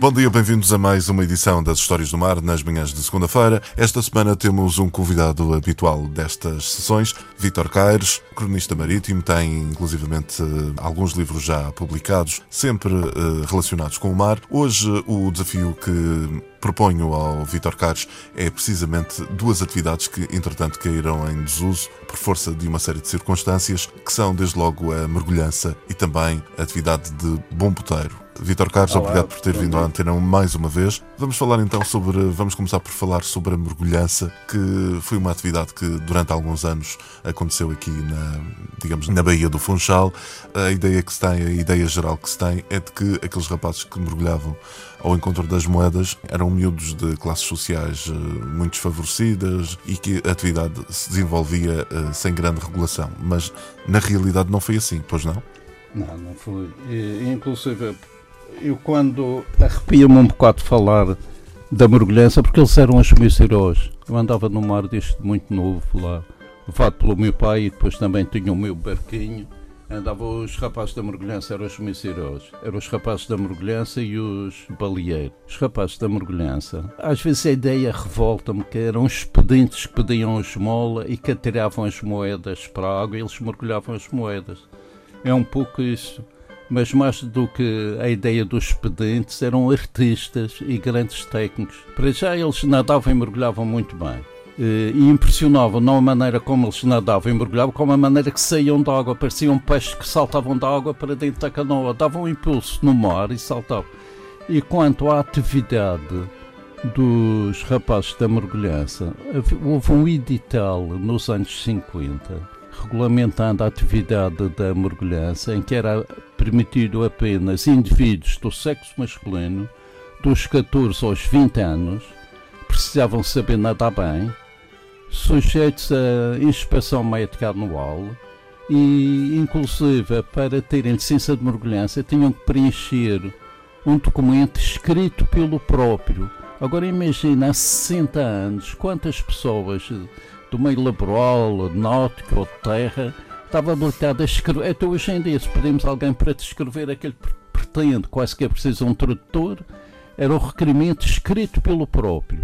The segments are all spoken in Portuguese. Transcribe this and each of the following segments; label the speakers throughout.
Speaker 1: Bom dia, bem-vindos a mais uma edição das Histórias do Mar nas manhãs de segunda-feira. Esta semana temos um convidado habitual destas sessões, Vítor Caires, cronista marítimo, tem inclusivamente alguns livros já publicados, sempre uh, relacionados com o mar. Hoje o desafio que proponho ao Vítor Caires é precisamente duas atividades que, entretanto, caíram em desuso por força de uma série de circunstâncias, que são, desde logo, a mergulhança e também a atividade de bom boteiro. Vitor Carlos, Olá, obrigado por ter vindo à Antena mais uma vez. Vamos falar então sobre, vamos começar por falar sobre a mergulhança, que foi uma atividade que durante alguns anos aconteceu aqui na, digamos, na Baía do Funchal. A ideia que se tem, a ideia geral que se tem é de que aqueles rapazes que mergulhavam ao encontro das moedas eram miúdos de classes sociais eh, muito desfavorecidas e que a atividade se desenvolvia eh, sem grande regulação. Mas na realidade não foi assim, pois não?
Speaker 2: Não, não foi. Inclusive eu quando arrepia-me um bocado de falar da mergulhança, porque eles eram os meus heróis. Eu andava no mar desde muito novo lá, levado pelo meu pai e depois também tinha o meu barquinho. Andavam os rapazes da mergulhança, eram os heróis. Eram os rapazes da mergulhança e os baleeiros. Os rapazes da mergulhança. Às vezes a ideia revolta-me que eram os pedintes que pediam esmola e que atiravam as moedas para a água e eles mergulhavam as moedas. É um pouco isso mas mais do que a ideia dos pedentes, eram artistas e grandes técnicos. Para já eles nadavam e mergulhavam muito bem. Eh, e impressionavam não a maneira como eles nadavam e mergulhavam, como a maneira que saíam da água. Pareciam peixes que saltavam da água para dentro da canoa, davam um impulso no mar e saltavam. E quanto à atividade dos rapazes da mergulhança, houve um edital nos anos 50 regulamentando a atividade da mergulhança, em que era permitido apenas indivíduos do sexo masculino, dos 14 aos 20 anos, precisavam saber nadar bem, sujeitos a inspeção médica anual e, inclusive, para terem licença de mergulhança, tinham que preencher um documento escrito pelo próprio. Agora imagina, há 60 anos, quantas pessoas do meio laboral, náutico ou de terra, estava habilitado a escrever. Até hoje em dia, se pedimos alguém para descrever aquele que pretende, quase que é preciso um tradutor, era o requerimento escrito pelo próprio,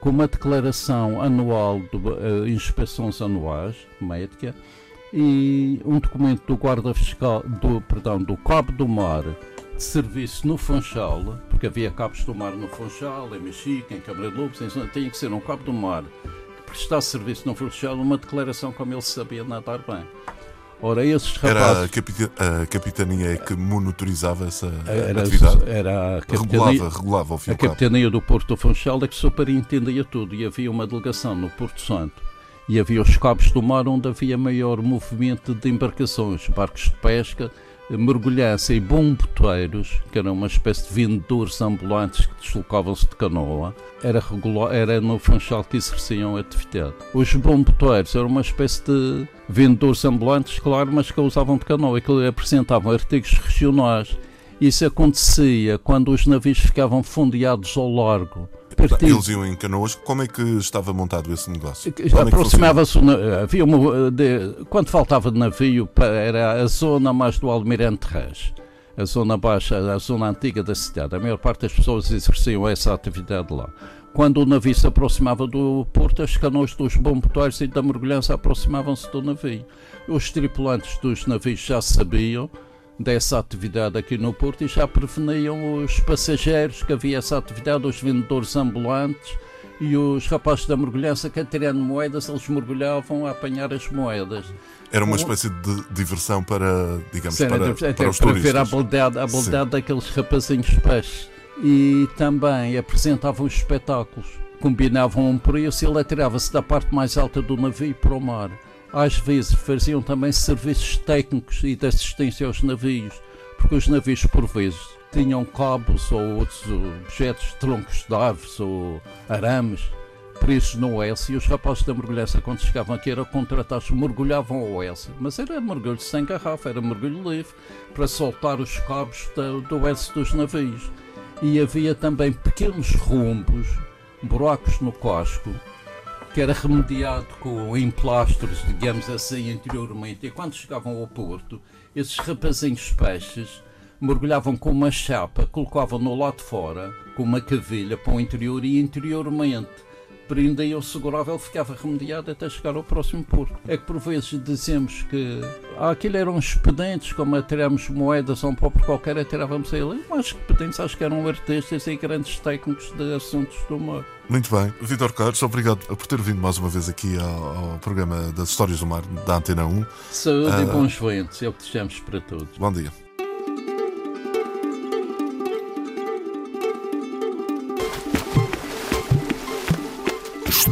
Speaker 2: com uma declaração anual de uh, inspeções anuais médica e um documento do guarda fiscal, do, perdão, do Cabo do Mar de serviço no Funchal, porque havia cabos do mar no Funchal, em Mexica, em Câmara de Lobos, tinha que ser um cabo do mar prestar serviço no Funchal uma declaração como ele sabia nadar bem. Ora, esses rapazes...
Speaker 1: Era a, capita a capitania que monitorizava essa era, atividade?
Speaker 2: Era a
Speaker 1: capitania, regulava, regulava fim
Speaker 2: A capitania do Porto do Funchal é que superintendia tudo e havia uma delegação no Porto Santo e havia os cabos do mar onde havia maior movimento de embarcações, barcos de pesca, mergulhança e bomboteiros, que eram uma espécie de vendedores ambulantes que deslocavam-se de canoa, era, regular, era no Funchal que exerciam a atividade. Os bomboteiros eram uma espécie de vendedores ambulantes, claro, mas que usavam de canoa e que apresentavam artigos regionais. Isso acontecia quando os navios ficavam fundeados ao largo
Speaker 1: partido. Eles iam em canoas. Como é que estava montado esse negócio?
Speaker 2: É aproximava-se. Havia uma, de, quando faltava de navio, era a zona mais do Almirante Reis. A zona baixa, a zona antiga da cidade. A maior parte das pessoas exerciam essa atividade lá. Quando o navio se aproximava do porto, as canoas dos bomboteiros e da mergulhança aproximavam-se do navio. Os tripulantes dos navios já sabiam dessa atividade aqui no Porto e já preveniam os passageiros que havia essa atividade, os vendedores ambulantes e os rapazes da mergulhança que atirando moedas, eles mergulhavam a apanhar as moedas.
Speaker 1: Era uma espécie de diversão para, digamos, Sim, para, para, para os para
Speaker 2: ver a habilidade, a habilidade daqueles rapazinhos peixes. E também apresentavam os espetáculos. Combinavam um preço e ele atirava-se da parte mais alta do navio para o mar às vezes faziam também serviços técnicos e de assistência aos navios, porque os navios por vezes tinham cabos ou outros objetos, troncos de árvores ou arames presos no Oeste e os rapazes da mergulhança quando chegavam aqui eram contratados, mergulhavam ao Oeste, mas era mergulho sem garrafa, era mergulho livre para soltar os cabos do Oeste dos navios. e havia também pequenos rumbos, buracos no casco, que era remediado com emplastros, digamos assim, anteriormente. E quando chegavam ao Porto, esses rapazinhos peixes mergulhavam com uma chapa, colocavam no lado de fora, com uma cavilha para o interior e interiormente prendiam, segurava, ele ficava remediado até chegar ao próximo porto. É que por vezes dizemos que ah, aquilo eram expedientes, como atiramos moedas a um pobre qualquer, atirávamos a ele. Mas expedientes acho que eram artistas e grandes técnicos de assuntos do mar.
Speaker 1: Muito bem. Vitor Carlos, obrigado por ter vindo mais uma vez aqui ao, ao, programa das Histórias do Mar da Antena 1.
Speaker 2: Saúde e bons ventos, é o que desejamos para todos.
Speaker 1: Bom dia.